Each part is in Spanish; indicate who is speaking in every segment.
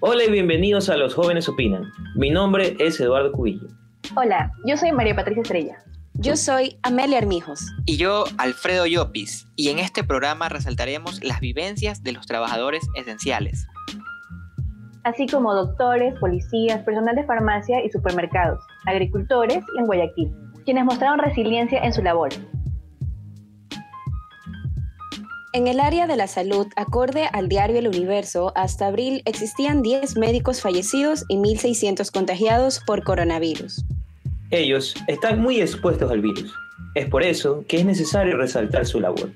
Speaker 1: Hola y bienvenidos a Los Jóvenes Opinan. Mi nombre es Eduardo Cubillo.
Speaker 2: Hola, yo soy María Patricia Estrella.
Speaker 3: Yo soy Amelia Armijos.
Speaker 4: Y yo, Alfredo Llopis. Y en este programa resaltaremos las vivencias de los trabajadores esenciales.
Speaker 2: Así como doctores, policías, personal de farmacia y supermercados, agricultores y en Guayaquil, quienes mostraron resiliencia en su labor.
Speaker 3: En el área de la salud, acorde al diario El Universo, hasta abril existían 10 médicos fallecidos y 1.600 contagiados por coronavirus.
Speaker 1: Ellos están muy expuestos al virus. Es por eso que es necesario resaltar su labor.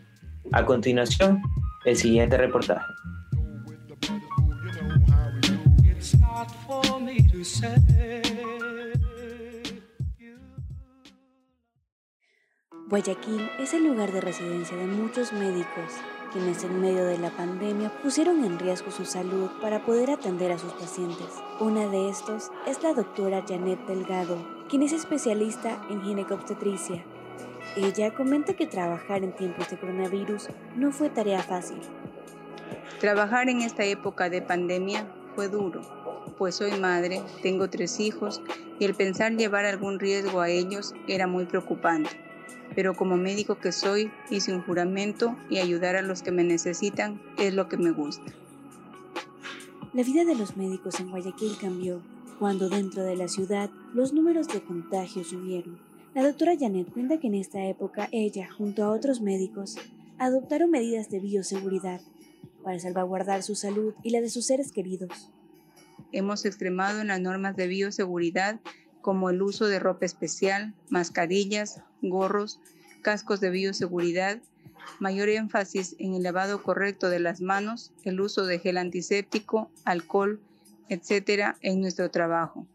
Speaker 1: A continuación, el siguiente reportaje.
Speaker 3: Guayaquil es el lugar de residencia de muchos médicos, quienes en medio de la pandemia pusieron en riesgo su salud para poder atender a sus pacientes. Una de estos es la doctora Janet Delgado, quien es especialista en ginecobstetricia. Ella comenta que trabajar en tiempos de coronavirus no fue tarea fácil.
Speaker 5: Trabajar en esta época de pandemia fue duro, pues soy madre, tengo tres hijos y el pensar llevar algún riesgo a ellos era muy preocupante pero como médico que soy, hice un juramento y ayudar a los que me necesitan es lo que me gusta.
Speaker 3: La vida de los médicos en Guayaquil cambió cuando dentro de la ciudad los números de contagios subieron. La doctora Janet cuenta que en esta época ella, junto a otros médicos, adoptaron medidas de bioseguridad para salvaguardar su salud y la de sus seres queridos.
Speaker 5: Hemos extremado en las normas de bioseguridad como el uso de ropa especial, mascarillas, gorros, cascos de bioseguridad, mayor énfasis en el lavado correcto de las manos, el uso de gel antiséptico, alcohol, etcétera, en nuestro trabajo.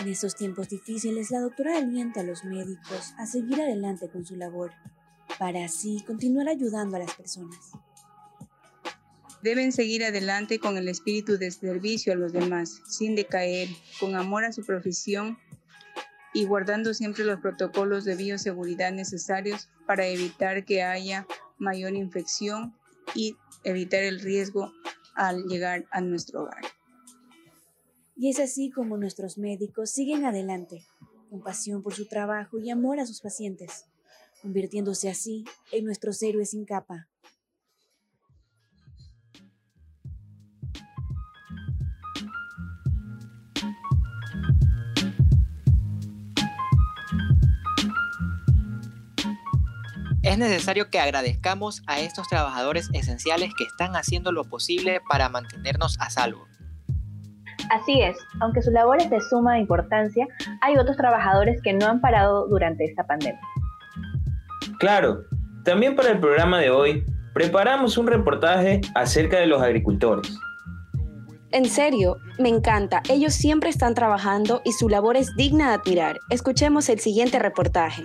Speaker 3: En estos tiempos difíciles, la doctora alienta a los médicos a seguir adelante con su labor, para así continuar ayudando a las personas.
Speaker 5: Deben seguir adelante con el espíritu de servicio a los demás, sin decaer, con amor a su profesión y guardando siempre los protocolos de bioseguridad necesarios para evitar que haya mayor infección y evitar el riesgo al llegar a nuestro hogar.
Speaker 3: Y es así como nuestros médicos siguen adelante, con pasión por su trabajo y amor a sus pacientes, convirtiéndose así en nuestros héroes sin capa.
Speaker 4: Es necesario que agradezcamos a estos trabajadores esenciales que están haciendo lo posible para mantenernos a salvo.
Speaker 2: Así es, aunque su labor es de suma importancia, hay otros trabajadores que no han parado durante esta pandemia.
Speaker 1: Claro, también para el programa de hoy preparamos un reportaje acerca de los agricultores.
Speaker 3: En serio, me encanta. Ellos siempre están trabajando y su labor es digna de admirar. Escuchemos el siguiente reportaje.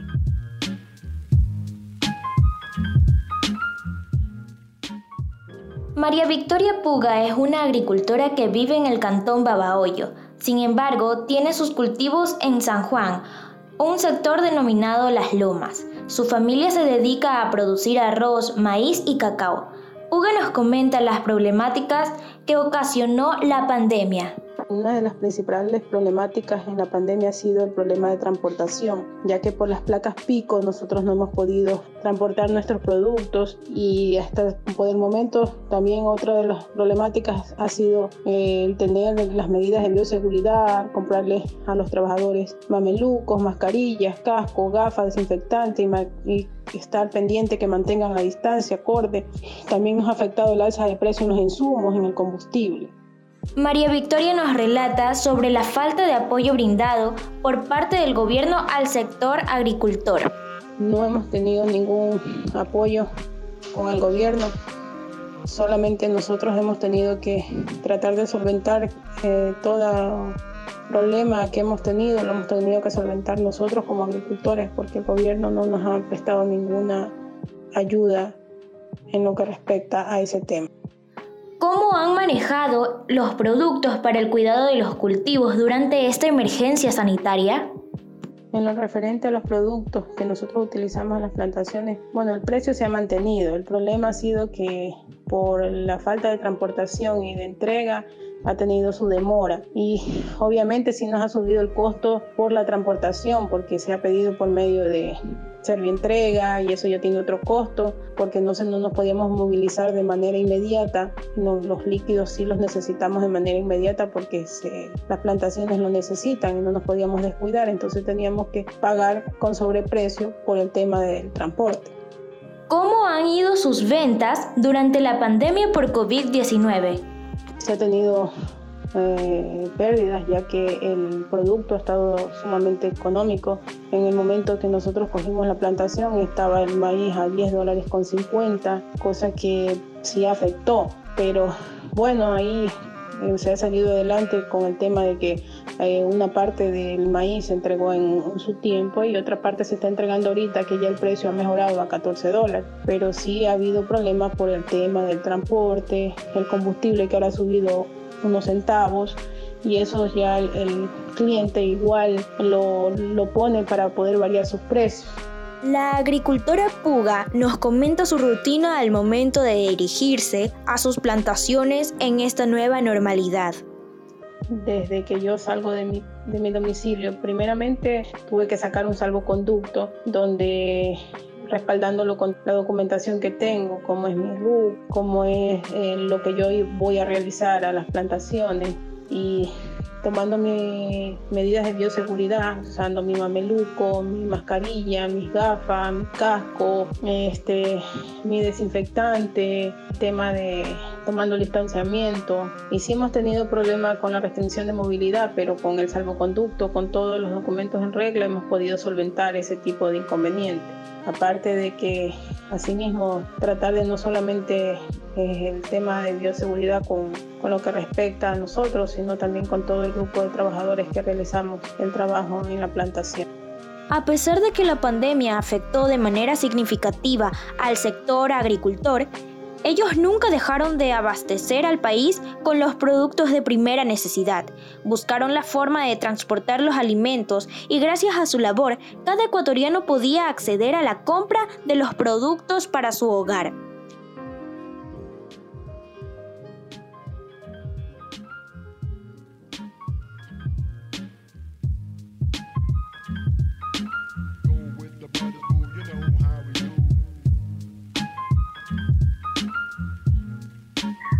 Speaker 6: María Victoria Puga es una agricultora que vive en el cantón Babahoyo. Sin embargo, tiene sus cultivos en San Juan, un sector denominado Las Lomas. Su familia se dedica a producir arroz, maíz y cacao. Puga nos comenta las problemáticas que ocasionó la pandemia.
Speaker 7: Una de las principales problemáticas en la pandemia ha sido el problema de transportación, ya que por las placas pico nosotros no hemos podido transportar nuestros productos y hasta por el momento también otra de las problemáticas ha sido eh, el tener las medidas de bioseguridad, comprarles a los trabajadores mamelucos, mascarillas, cascos, gafas, desinfectantes y, y estar pendiente que mantengan la distancia acorde. También nos ha afectado el alza de precios en los insumos, en el combustible.
Speaker 6: María Victoria nos relata sobre la falta de apoyo brindado por parte del gobierno al sector agricultor.
Speaker 7: No hemos tenido ningún apoyo con el gobierno, solamente nosotros hemos tenido que tratar de solventar eh, todo problema que hemos tenido, lo hemos tenido que solventar nosotros como agricultores porque el gobierno no nos ha prestado ninguna ayuda en lo que respecta a ese tema.
Speaker 6: ¿Cómo han manejado los productos para el cuidado de los cultivos durante esta emergencia sanitaria?
Speaker 7: En lo referente a los productos que nosotros utilizamos en las plantaciones, bueno, el precio se ha mantenido. El problema ha sido que por la falta de transportación y de entrega ha tenido su demora y obviamente sí nos ha subido el costo por la transportación porque se ha pedido por medio de entrega y eso ya tiene otro costo porque no, se, no nos podíamos movilizar de manera inmediata. los líquidos sí los necesitamos de manera inmediata porque las plantaciones lo necesitan y no nos podíamos descuidar, entonces teníamos que pagar con sobreprecio por el tema del transporte.
Speaker 6: ¿Cómo han ido sus ventas durante la pandemia por COVID-19?
Speaker 7: Se ha tenido eh, pérdidas ya que el producto ha estado sumamente económico. En el momento que nosotros cogimos la plantación estaba el maíz a 10 dólares con 50, cosa que sí afectó, pero bueno, ahí eh, se ha salido adelante con el tema de que eh, una parte del maíz se entregó en, su tiempo y otra parte se está entregando ahorita que ya el precio ha mejorado a 14 dólares. Pero sí ha habido problemas por el tema del transporte, el combustible que ahora ha subido unos centavos y eso ya el, cliente igual lo, lo pone para poder variar sus precios.
Speaker 6: La agricultora Puga nos comenta su rutina al momento de dirigirse a sus plantaciones en esta nueva normalidad.
Speaker 7: Desde que yo salgo de mi, de mi domicilio, primeramente tuve que sacar un salvoconducto donde respaldándolo con la documentación que tengo, como es mi RUC, cómo es eh, lo que yo voy a realizar a las plantaciones y tomando mis medidas de bioseguridad, usando mi mameluco, mi mascarilla, mis gafas, mi casco, este, mi desinfectante, tema de tomando el distanciamiento. Y sí hemos tenido problemas con la restricción de movilidad, pero con el salvoconducto, con todos los documentos en regla, hemos podido solventar ese tipo de inconvenientes. Aparte de que, asimismo, tratar de no solamente eh, el tema de bioseguridad con, con lo que respecta a nosotros, sino también con todo el grupo de trabajadores que realizamos el trabajo en la plantación.
Speaker 6: A pesar de que la pandemia afectó de manera significativa al sector agricultor, ellos nunca dejaron de abastecer al país con los productos de primera necesidad. Buscaron la forma de transportar los alimentos y gracias a su labor, cada ecuatoriano podía acceder a la compra de los productos para su hogar.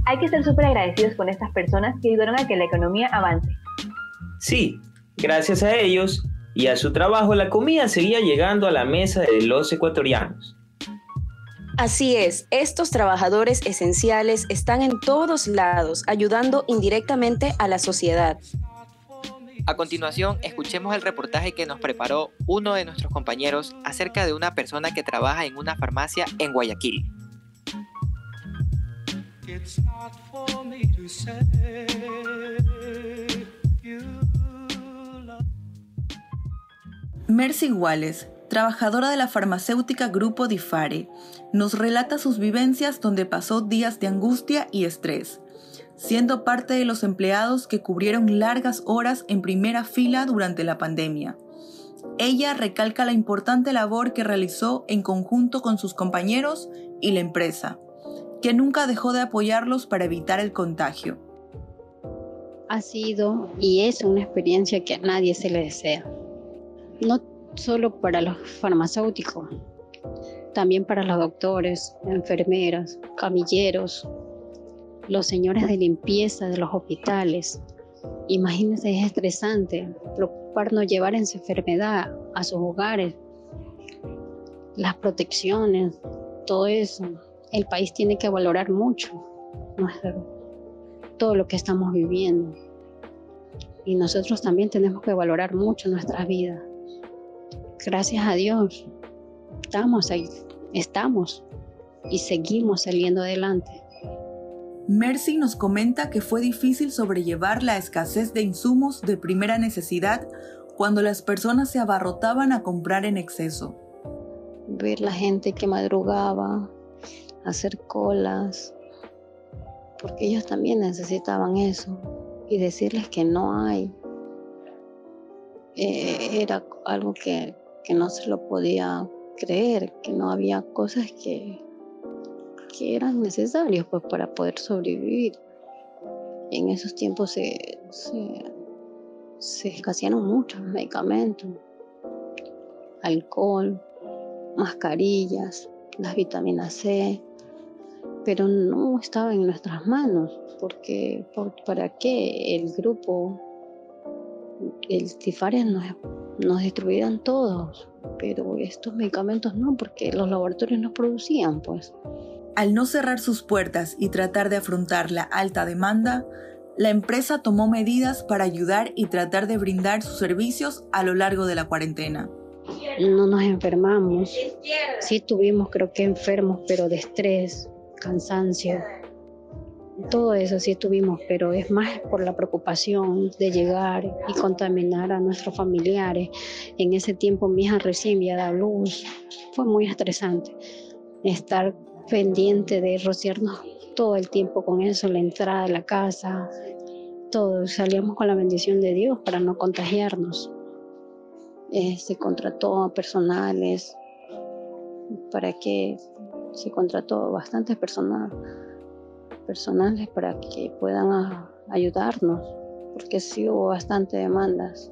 Speaker 2: Hay que ser súper agradecidos con estas personas que ayudaron a que la economía avance.
Speaker 1: Sí, gracias a ellos y a su trabajo la comida seguía llegando a la mesa de los ecuatorianos.
Speaker 3: Así es, estos trabajadores esenciales están en todos lados, ayudando indirectamente a la sociedad.
Speaker 4: A continuación, escuchemos el reportaje que nos preparó uno de nuestros compañeros acerca de una persona que trabaja en una farmacia en Guayaquil.
Speaker 8: Mercy Wallace, trabajadora de la farmacéutica Grupo Difare, nos relata sus vivencias donde pasó días de angustia y estrés, siendo parte de los empleados que cubrieron largas horas en primera fila durante la pandemia. Ella recalca la importante labor que realizó en conjunto con sus compañeros y la empresa, que nunca dejó de apoyarlos para evitar el contagio.
Speaker 9: Ha sido y es una experiencia que a nadie se le desea. No solo para los farmacéuticos, también para los doctores, enfermeras, camilleros, los señores de limpieza de los hospitales. Imagínense, es estresante preocuparnos llevar esa enfermedad a sus hogares, las protecciones, todo eso el país tiene que valorar mucho todo lo que estamos viviendo. Y nosotros también tenemos que valorar mucho nuestras vidas. Gracias a Dios, estamos ahí, estamos y seguimos saliendo adelante.
Speaker 8: Mercy nos comenta que fue difícil sobrellevar la escasez de insumos de primera necesidad cuando las personas se abarrotaban a comprar en exceso.
Speaker 9: Ver la gente que madrugaba, hacer colas, porque ellos también necesitaban eso, y decirles que no hay. eh, era algo que, que, no se lo podía creer, que no había cosas que, que eran necesarias pues, para poder sobrevivir. En esos tiempos se, se, se escasearon muchos medicamentos, alcohol, mascarillas, las vitaminas C, pero no estaba en nuestras manos, porque ¿para qué el grupo, el Tifarias nos, nos destruían todos? Pero estos medicamentos no, porque los laboratorios no producían, pues.
Speaker 8: Al no cerrar sus puertas y tratar de afrontar la alta demanda, la empresa tomó medidas para ayudar y tratar de brindar sus servicios a lo largo de la cuarentena.
Speaker 9: No nos enfermamos. Sí tuvimos creo que enfermos, pero de estrés, cansancio. Todo eso sí tuvimos, pero es más por la preocupación de llegar y contaminar a nuestros familiares. En ese tiempo mi hija recién había dado luz. Fue muy estresante estar pendiente de rociarnos todo el tiempo con eso, la entrada de la casa, todo. Salíamos con la bendición de Dios para no contagiarnos. Eh, se contrató a personales para que se contrató bastantes personas personales para que puedan ayudarnos, porque sí hubo bastantes demandas,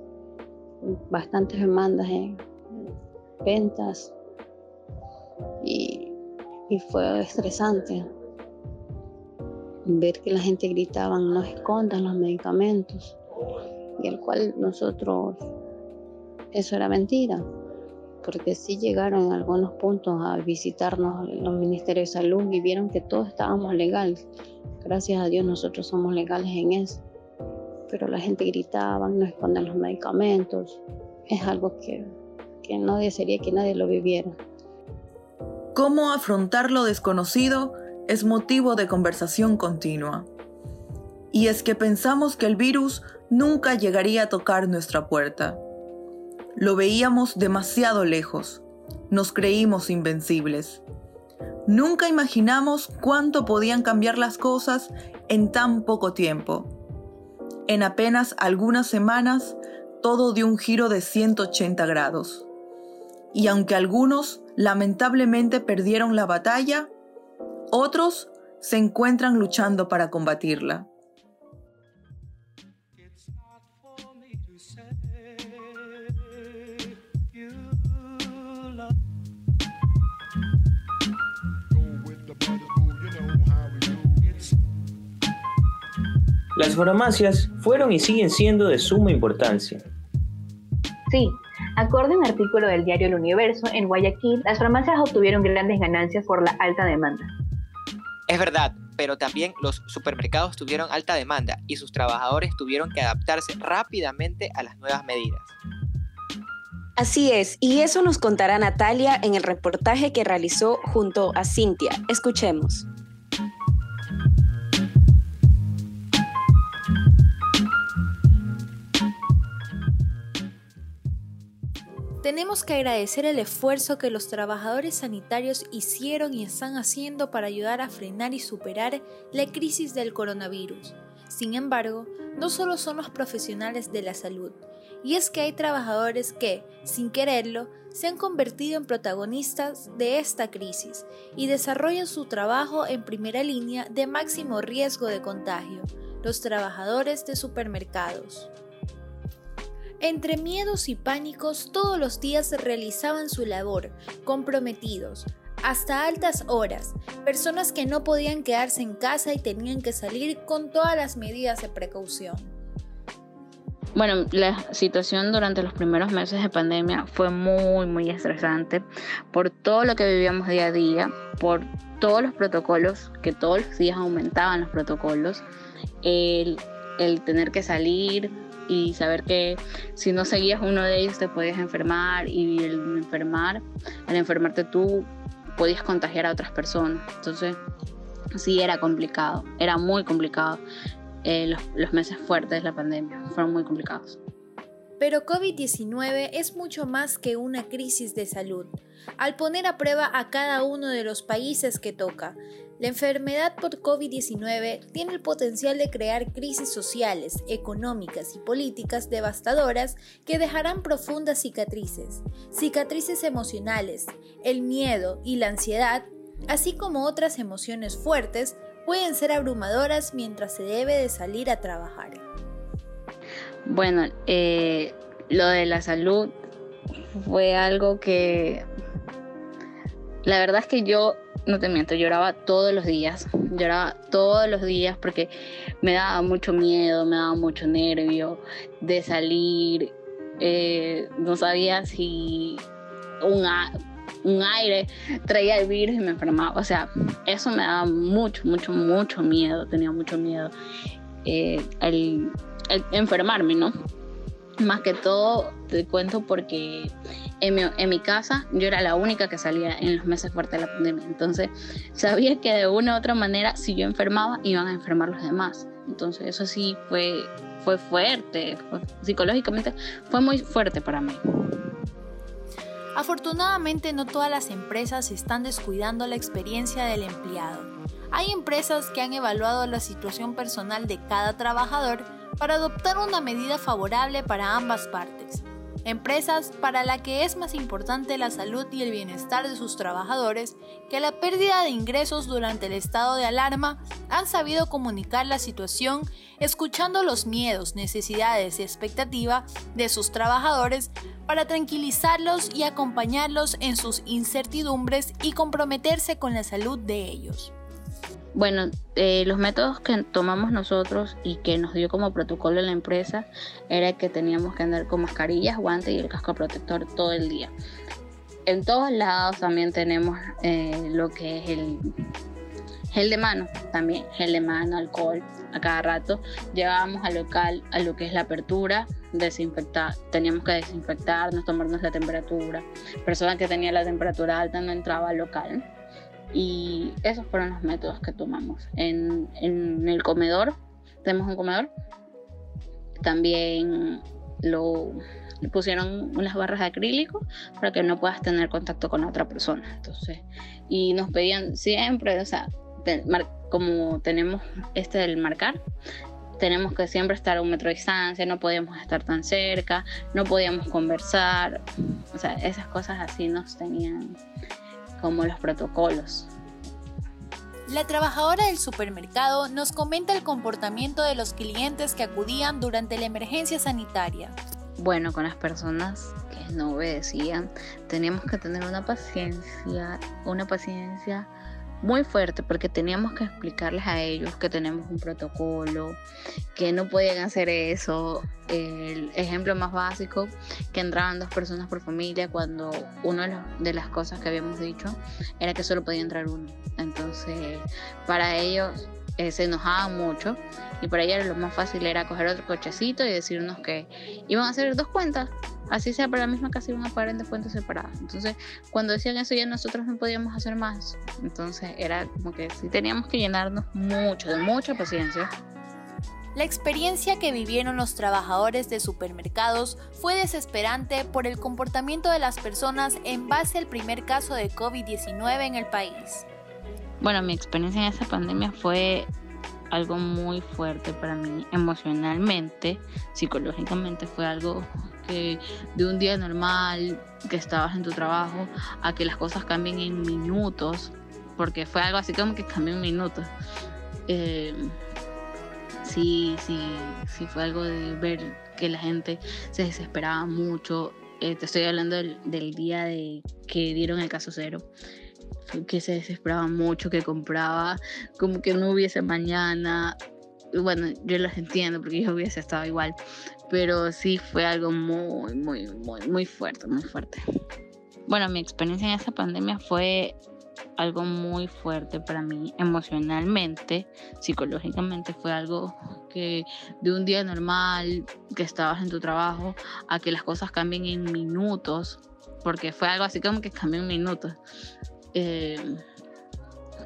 Speaker 9: bastantes demandas en ventas y y fue estresante ver que la gente gritaba no escondan los medicamentos y el cual nosotros eso era mentira porque sí llegaron en algunos puntos a visitarnos los ministerios de salud y vieron que todos estábamos legales. Gracias a Dios nosotros somos legales en eso. Pero la gente gritaba no escondan los medicamentos. Es algo que, que no desearía que nadie lo viviera.
Speaker 8: Cómo afrontar lo desconocido es motivo de conversación continua. Y es que pensamos que el virus nunca llegaría a tocar nuestra puerta. Lo veíamos demasiado lejos. Nos creímos invencibles. Nunca imaginamos cuánto podían cambiar las cosas en tan poco tiempo. En apenas algunas semanas, todo dio un giro de 180 grados. Y aunque algunos lamentablemente perdieron la batalla, otros se encuentran luchando para combatirla.
Speaker 1: Las farmacias fueron y siguen siendo de suma importancia.
Speaker 2: Sí, Acorde a un artículo del diario El Universo, en Guayaquil, las farmacias obtuvieron grandes ganancias por la alta demanda.
Speaker 4: Es verdad, pero también los supermercados tuvieron alta demanda y sus trabajadores tuvieron que adaptarse rápidamente a las nuevas medidas.
Speaker 3: Así es, y eso nos contará Natalia en el reportaje que realizó junto a Cintia. Escuchemos.
Speaker 10: Tenemos que agradecer el esfuerzo que los trabajadores sanitarios hicieron y están haciendo para ayudar a frenar y superar la crisis del coronavirus. Sin embargo, no solo son los profesionales de la salud, y es que hay trabajadores que, sin quererlo, se han convertido en protagonistas de esta crisis y desarrollan su trabajo en primera línea de máximo riesgo de contagio, los trabajadores de supermercados. Entre miedos y pánicos, todos los días realizaban su labor, comprometidos, hasta altas horas, personas que no podían quedarse en casa y tenían que salir con todas las medidas de precaución.
Speaker 11: Bueno, la situación durante los primeros meses de pandemia fue muy, muy estresante por todo lo que vivíamos día a día, por todos los protocolos, que todos los días aumentaban los protocolos, el, el tener que salir, y saber que si no seguías uno de ellos te podías enfermar y el enfermar, al enfermarte tú podías contagiar a otras personas. Entonces, sí era complicado, era muy complicado. Eh, los, los meses fuertes de la pandemia fueron muy complicados.
Speaker 10: Pero COVID-19 es mucho más que una crisis de salud. Al poner a prueba a cada uno de los países que toca, La enfermedad por COVID-19 tiene el potencial de crear crisis sociales, económicas y políticas devastadoras que dejarán profundas cicatrices, cicatrices emocionales, el miedo y la ansiedad, así como otras emociones fuertes, pueden ser abrumadoras mientras se debe de salir a trabajar.
Speaker 11: Bueno, eh, lo de la salud fue algo que la verdad es que yo no te miento, lloraba todos los días, lloraba todos los días porque me daba mucho miedo, me daba mucho nervio de salir, eh, no sabía si un, un aire traía el virus y me enfermaba, o sea, eso me daba mucho, mucho, mucho miedo, tenía mucho miedo eh, el enfermarme, ¿no? Más que todo, te cuento porque en mi, casa yo era la única que salía en los meses fuertes de la pandemia. Entonces sabía que de una u otra manera, si yo enfermaba, iban a enfermar los demás. Entonces eso sí fue, fue fuerte, psicológicamente fue muy fuerte para mí.
Speaker 10: Afortunadamente no todas las empresas están descuidando la experiencia del empleado. Hay empresas que han evaluado la situación personal de cada trabajador para adoptar una medida favorable para ambas partes. Empresas para la que es más importante la salud y el bienestar de sus trabajadores que la pérdida de ingresos durante el estado de alarma han sabido comunicar la situación escuchando los miedos, necesidades y expectativas de sus trabajadores para tranquilizarlos y acompañarlos en sus incertidumbres y comprometerse con la salud de ellos.
Speaker 11: Bueno, eh, los métodos que tomamos nosotros y que nos dio como protocolo la empresa era que teníamos que andar con mascarillas, guantes y el casco protector todo el día. En todos lados también tenemos eh, lo que es el gel de mano, también gel de mano, alcohol, a cada rato. Llegábamos al local, a lo que es la apertura, desinfectar, teníamos que desinfectarnos, tomarnos la temperatura. Persona que tenía la temperatura alta no entraba al local y esos fueron los métodos que tomamos. En, el comedor, tenemos un comedor, también lo pusieron unas barras de acrílico para que no puedas tener contacto con otra persona. Entonces, y nos pedían siempre, o sea, como tenemos este del marcar, tenemos que siempre estar a un metro de distancia, no podíamos estar tan cerca, no podíamos conversar, o sea, esas cosas así nos tenían como los protocolos.
Speaker 10: La trabajadora del supermercado nos comenta el comportamiento de los clientes que acudían durante la emergencia sanitaria.
Speaker 11: Bueno, con las personas que no obedecían, teníamos que tener una paciencia, una paciencia muy fuerte porque teníamos que explicarles a ellos que tenemos un protocolo, que no podían hacer eso. El ejemplo más básico, que entraban dos personas por familia cuando una de las cosas que habíamos dicho era que solo podía entrar uno. Entonces, para ellos eh, se enojaban mucho y para ellos lo más fácil era coger otro cochecito y decirnos que iban a hacer dos cuentas así sea para la misma casa iban a pagar en descuentos separadas. Entonces, cuando decían eso ya nosotros no podíamos hacer más. Entonces, era como que sí teníamos que llenarnos mucho, de mucha paciencia.
Speaker 10: La experiencia que vivieron los trabajadores de supermercados fue desesperante por el comportamiento de las personas en base al primer caso de COVID-19 en el país.
Speaker 11: Bueno, mi experiencia en esa pandemia fue algo muy fuerte para mí emocionalmente, psicológicamente fue algo de un día normal que estabas en tu trabajo a que las cosas cambien en minutos, porque fue algo así como que cambió en minutos. Eh, sí, sí, sí fue algo de ver que la gente se desesperaba mucho. Eh, te estoy hablando del, del, día de que dieron el caso cero que se desesperaba mucho, que compraba como que no hubiese mañana. Bueno, yo los entiendo porque yo hubiese estado igual, pero sí fue algo muy, muy, muy, muy fuerte, muy fuerte. Bueno, mi experiencia en esa pandemia fue algo muy fuerte para mí emocionalmente, psicológicamente fue algo que de un día normal que estabas en tu trabajo a que las cosas cambien en minutos, porque fue algo así como que cambió en minutos. Eh,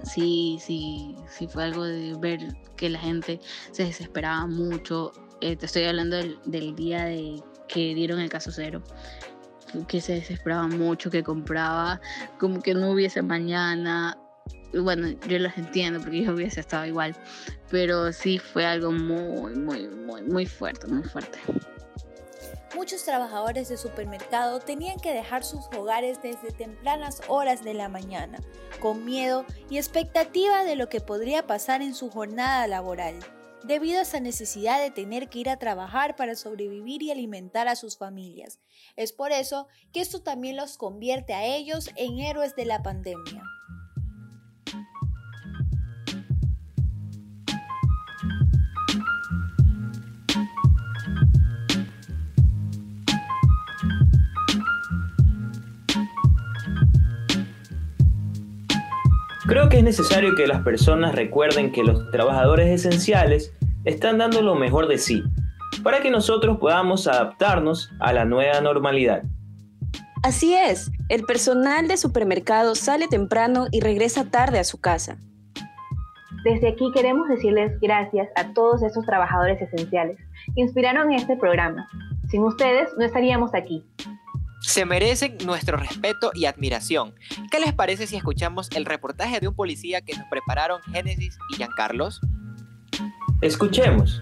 Speaker 11: sí, sí, sí fue algo de ver que la gente se desesperaba mucho, eh, te estoy hablando del, día de que dieron el caso cero, que se desesperaba mucho, que compraba como que no hubiese mañana. bueno, yo los entiendo porque yo hubiese estado igual, pero sí fue algo muy, muy, muy, muy fuerte, muy fuerte.
Speaker 10: Muchos trabajadores de supermercado tenían que dejar sus hogares desde tempranas horas de la mañana, con miedo y expectativa de lo que podría pasar en su jornada laboral, debido a esa necesidad de tener que ir a trabajar para sobrevivir y alimentar a sus familias. Es por eso que esto también los convierte a ellos en héroes de la pandemia.
Speaker 1: Creo que es necesario que las personas recuerden que los trabajadores esenciales están dando lo mejor de sí, para que nosotros podamos adaptarnos a la nueva normalidad.
Speaker 3: Así es, el personal de supermercado sale temprano y regresa tarde a su casa.
Speaker 2: Desde aquí queremos decirles gracias a todos esos trabajadores esenciales que inspiraron este programa. Sin ustedes no estaríamos aquí
Speaker 4: se merecen nuestro respeto y admiración. ¿Qué les parece si escuchamos el reportaje de un policía que nos prepararon Génesis y Giancarlos?
Speaker 1: Escuchemos.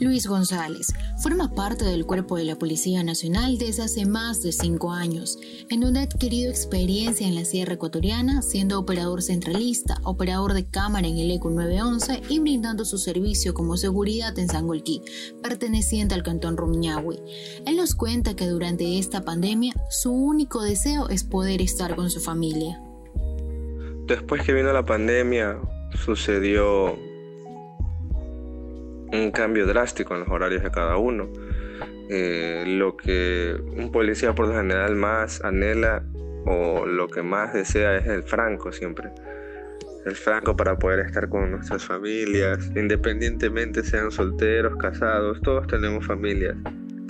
Speaker 12: Luis González forma parte del cuerpo de la Policía Nacional desde hace más de cinco años, en donde ha adquirido experiencia en la Sierra Ecuatoriana, siendo operador centralista, operador de cámara en el ECO 911 y brindando su servicio como seguridad en Sangolquí, perteneciente al cantón Rumiñahui. Él nos cuenta que durante esta pandemia su único deseo es poder estar con su familia.
Speaker 13: Después que vino la pandemia, sucedió un cambio drástico en los horarios de cada uno. Eh, lo que un policía por lo general más anhela o lo que más desea es el franco siempre. El franco para poder estar con nuestras familias, independientemente sean solteros, casados, todos tenemos familias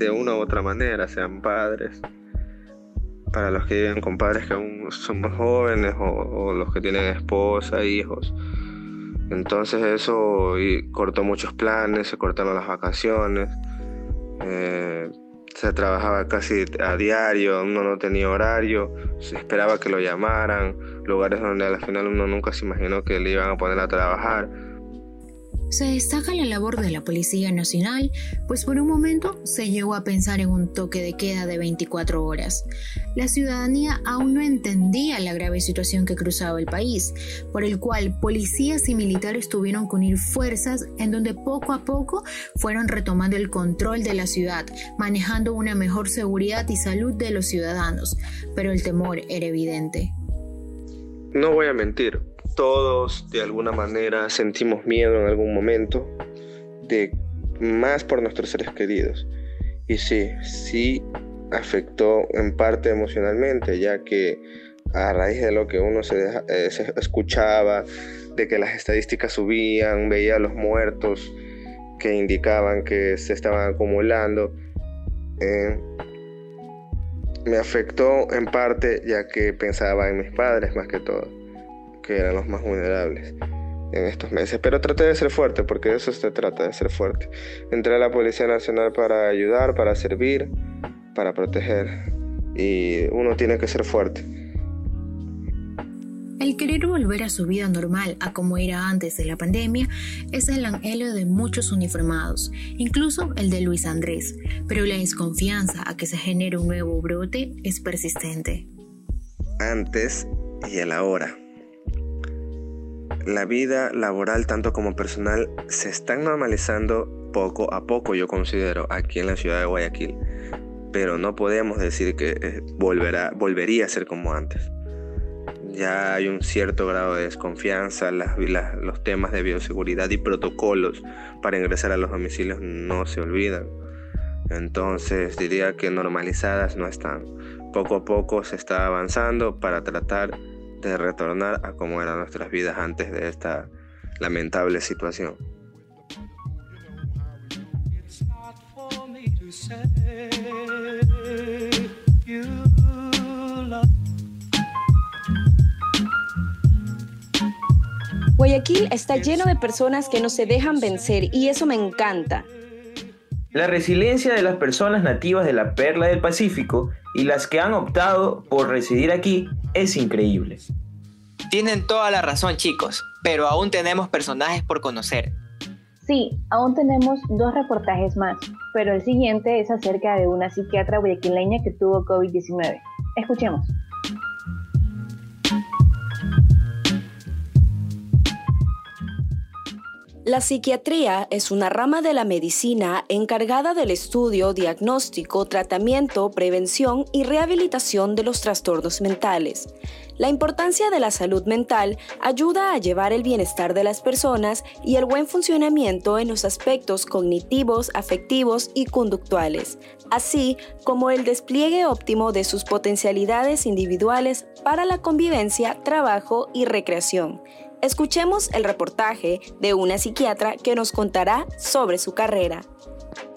Speaker 13: de una u otra manera, sean padres, para los que viven con padres que aún somos jóvenes o, o los que tienen esposa, hijos. Entonces eso cortó muchos planes, se cortaron las vacaciones, eh, se trabajaba casi a diario, uno no tenía horario, se esperaba que lo llamaran, lugares donde al final uno nunca se imaginó que le iban a poner a trabajar
Speaker 12: se destaca la labor de la Policía Nacional, pues por un momento se llegó a pensar en un toque de queda de 24 horas. La ciudadanía aún no entendía la grave situación que cruzaba el país, por el cual policías y militares tuvieron que unir fuerzas en donde poco a poco fueron retomando el control de la ciudad, manejando una mejor seguridad y salud de los ciudadanos, pero el temor era evidente.
Speaker 13: No voy a mentir, todos de alguna manera sentimos miedo en algún momento, de más por nuestros seres queridos. Y sí, sí afectó en parte emocionalmente, ya que a raíz de lo que uno se, eh, escuchaba, de que las estadísticas subían, veía los muertos que indicaban que se estaban acumulando, eh, me afectó en parte ya que pensaba en mis padres más que todo que eran los más vulnerables en estos meses. Pero traté de ser fuerte, porque de eso se trata, de ser fuerte. Entré a la Policía Nacional para ayudar, para servir, para proteger. Y uno tiene que ser fuerte.
Speaker 12: El querer volver a su vida normal a como era antes de la pandemia es el anhelo de muchos uniformados, incluso el de Luis Andrés, pero la desconfianza a que se genere un nuevo brote es persistente.
Speaker 13: Antes y el ahora la vida laboral tanto como personal se están normalizando poco a poco, yo considero, aquí en la ciudad de Guayaquil. Pero no podemos decir que eh, volverá, volvería a ser como antes. Ya hay un cierto grado de desconfianza, los temas de bioseguridad y protocolos para ingresar a los domicilios no se olvidan. Entonces diría que normalizadas no están. Poco a poco se está avanzando para tratar de retornar a cómo eran nuestras vidas antes de esta lamentable situación.
Speaker 14: Guayaquil está lleno de personas que no se dejan vencer y eso me encanta.
Speaker 1: La resiliencia de las personas nativas de la perla del Pacífico y las que han optado por residir aquí es increíble.
Speaker 4: Tienen toda la razón chicos, pero aún tenemos personajes por conocer.
Speaker 2: Sí, aún tenemos dos reportajes más, pero el siguiente es acerca de una psiquiatra guayaquileña que tuvo COVID-19. Escuchemos.
Speaker 14: La psiquiatría es una rama de la medicina encargada del estudio, diagnóstico, tratamiento, prevención y rehabilitación de los trastornos mentales. La importancia de la salud mental ayuda a llevar el bienestar de las personas y el buen funcionamiento en los aspectos cognitivos, afectivos y conductuales, así como el despliegue óptimo de sus potencialidades individuales para la convivencia, trabajo y recreación. Escuchemos el reportaje de una psiquiatra que nos contará sobre su carrera.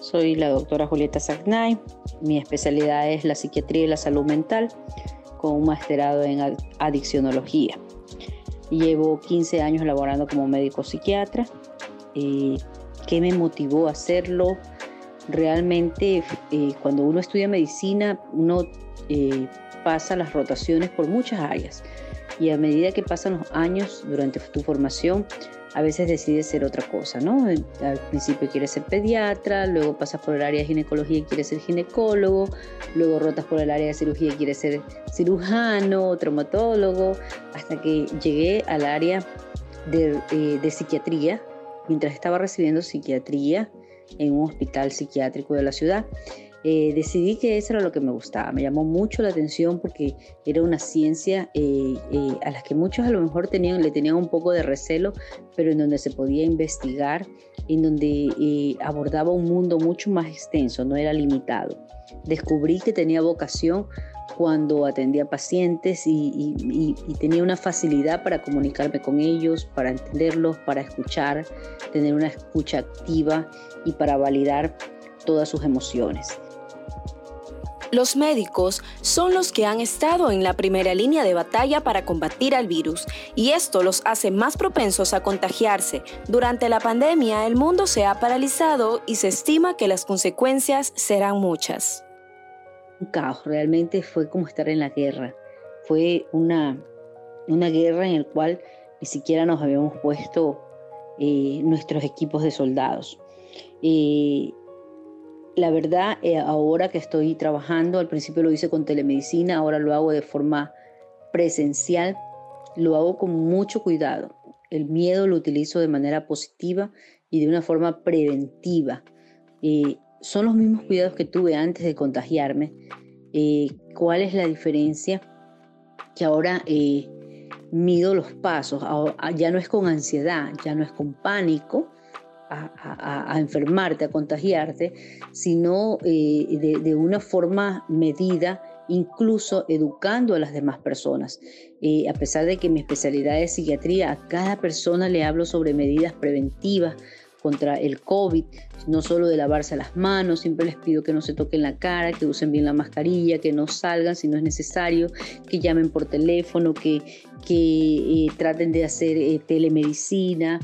Speaker 15: Soy la doctora Julieta Sagnay. Mi especialidad es la psiquiatría y la salud mental con un masterado en adiccionología. Llevo 15 años laborando como médico psiquiatra. Eh, ¿Qué me motivó a hacerlo? Realmente eh, cuando uno estudia medicina, uno eh, pasa las rotaciones por muchas áreas y a medida que pasan los años durante tu formación, a veces decides ser otra cosa, ¿no? Al principio quieres ser pediatra, luego pasas por el área de ginecología y quieres ser ginecólogo, luego rotas por el área de cirugía y quieres ser cirujano, traumatólogo, hasta que llegué al área de, eh, de psiquiatría, mientras estaba recibiendo psiquiatría en un hospital psiquiátrico de la ciudad. Eh, decidí que eso era lo que me gustaba. Me llamó mucho la atención porque era una ciencia eh, eh, a la que muchos a lo mejor tenían, le tenían un poco de recelo, pero en donde se podía investigar, en donde abordaba un mundo mucho más extenso, no era limitado. Descubrí que tenía vocación cuando atendía pacientes y, y, tenía una facilidad para comunicarme con ellos, para entenderlos, para escuchar, tener una escucha activa y para validar todas sus emociones.
Speaker 14: Los médicos son los que han estado en la primera línea de batalla para combatir al virus y esto los hace más propensos a contagiarse. Durante la pandemia el mundo se ha paralizado y se estima que las consecuencias serán muchas.
Speaker 15: Un caos, realmente fue como estar en la guerra. Fue una, una guerra en la cual ni siquiera nos habíamos puesto eh, nuestros equipos de soldados. Eh, la verdad, eh, ahora que estoy trabajando, al principio lo hice con telemedicina, ahora lo hago de forma presencial, lo hago con mucho cuidado. El miedo lo utilizo de manera positiva y de una forma preventiva. Eh, son los mismos cuidados que tuve antes de contagiarme. Eh, ¿Cuál es la diferencia? Que ahora mido los pasos, ya no es con ansiedad, ya no es con pánico, a, enfermarte, a contagiarte, sino eh, de, una forma medida, incluso educando a las demás personas. Eh, a pesar de que mi especialidad es psiquiatría, a cada persona le hablo sobre medidas preventivas contra el COVID, no solo de lavarse las manos, siempre les pido que no se toquen la cara, que usen bien la mascarilla, que no salgan si no es necesario, que llamen por teléfono, que, eh, traten de hacer telemedicina,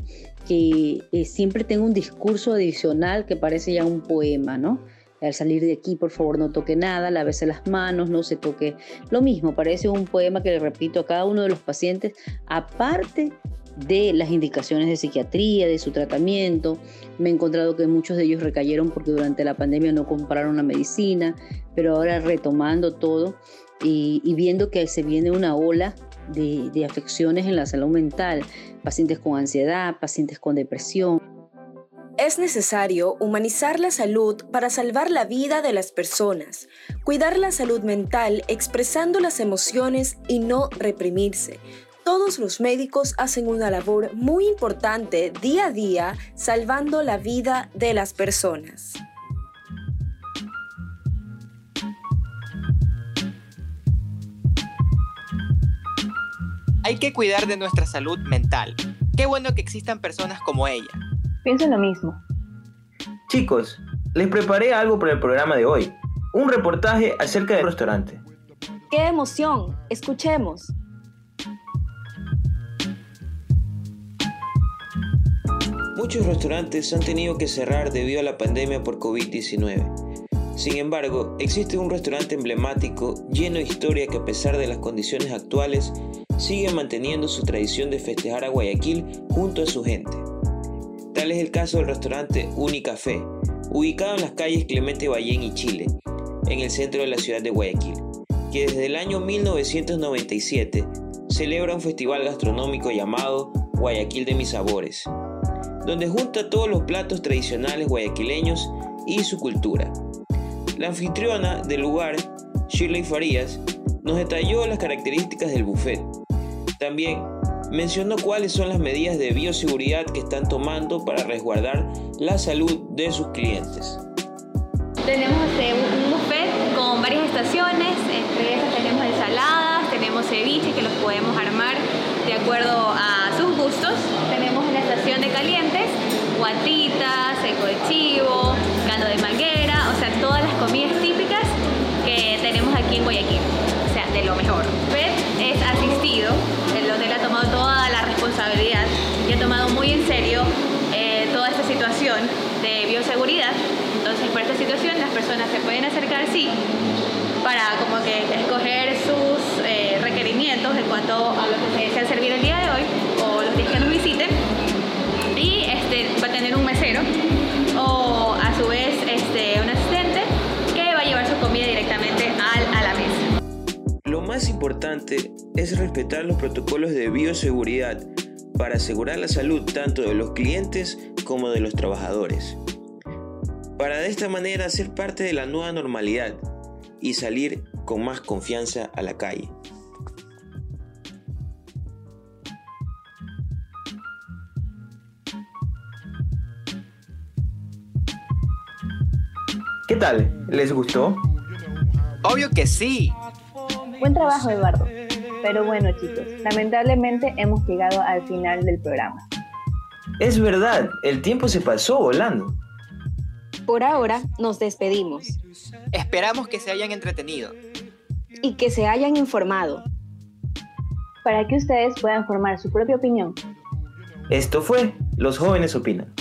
Speaker 15: que eh, siempre tengo un discurso adicional que parece ya un poema, ¿no? Al salir de aquí, por favor, no toque nada, lávese las manos, no se toque. Lo mismo, parece un poema que le repito a cada uno de los pacientes, aparte de las indicaciones de psiquiatría, de su tratamiento. Me he encontrado que muchos de ellos recayeron porque durante la pandemia no compraron la medicina, pero ahora retomando todo y, y viendo que se viene una ola de, afecciones en la salud mental, pacientes con ansiedad, pacientes con depresión.
Speaker 14: Es necesario humanizar la salud para salvar la vida de las personas, cuidar la salud mental expresando las emociones y no reprimirse. Todos los médicos hacen una labor muy importante día a día salvando la vida de las personas.
Speaker 4: Hay que cuidar de nuestra salud mental. Qué bueno que existan personas como ella.
Speaker 2: Pienso lo mismo.
Speaker 1: Chicos, les preparé algo para el programa de hoy. Un reportaje acerca del restaurante.
Speaker 14: ¡Qué emoción! Escuchemos.
Speaker 1: muchos restaurantes han tenido que cerrar debido a la pandemia por COVID-19. Sin embargo, existe un restaurante emblemático lleno de historia que a pesar de las condiciones actuales sigue manteniendo su tradición de festejar a Guayaquil junto a su gente. Tal es el caso del restaurante Unicafé, ubicado en las calles Clemente Ballén y Chile, en el centro de la ciudad de Guayaquil, que desde el año 1997 celebra un festival gastronómico llamado Guayaquil de mis sabores, donde junta todos los platos tradicionales guayaquileños y su cultura. La anfitriona del lugar, Shirley Farías, nos detalló las características del buffet. También mencionó cuáles son las medidas de bioseguridad que están tomando para resguardar la salud de sus clientes.
Speaker 16: Tenemos este, un buffet con varias estaciones, entre esas tenemos ensaladas, tenemos ceviche que los podemos armar de acuerdo a sus gustos. Tenemos una estación de calientes, guatitas, seco de chivo, caldo de manguera, o sea, todas las comidas típicas que tenemos aquí en Guayaquil, o sea, de lo mejor. PET es asistido, el hotel ha tomado toda la responsabilidad y ha tomado muy en serio eh, toda esta situación de bioseguridad. Entonces, por esta situación, las personas se pueden acercar, sí, para como que escoger sus eh, requerimientos en cuanto a lo que se desea servir el día de hoy o los días que nos visiten. Este, va a tener un mesero o a su vez este, un asistente que va a llevar su comida directamente al, a la mesa.
Speaker 1: Lo más importante es respetar los protocolos de bioseguridad para asegurar la salud tanto de los clientes como de los trabajadores. Para de esta manera ser parte de la nueva normalidad y salir con más confianza a la calle. Tal? ¿Les gustó?
Speaker 4: Obvio que sí.
Speaker 2: Buen trabajo, Eduardo. Pero bueno, chicos, lamentablemente hemos llegado al final del programa.
Speaker 1: Es verdad, el tiempo se pasó volando.
Speaker 14: Por ahora nos despedimos.
Speaker 4: Esperamos que se hayan entretenido.
Speaker 14: Y que se hayan informado.
Speaker 2: Para que ustedes puedan formar su propia opinión.
Speaker 1: Esto fue Los jóvenes opinan.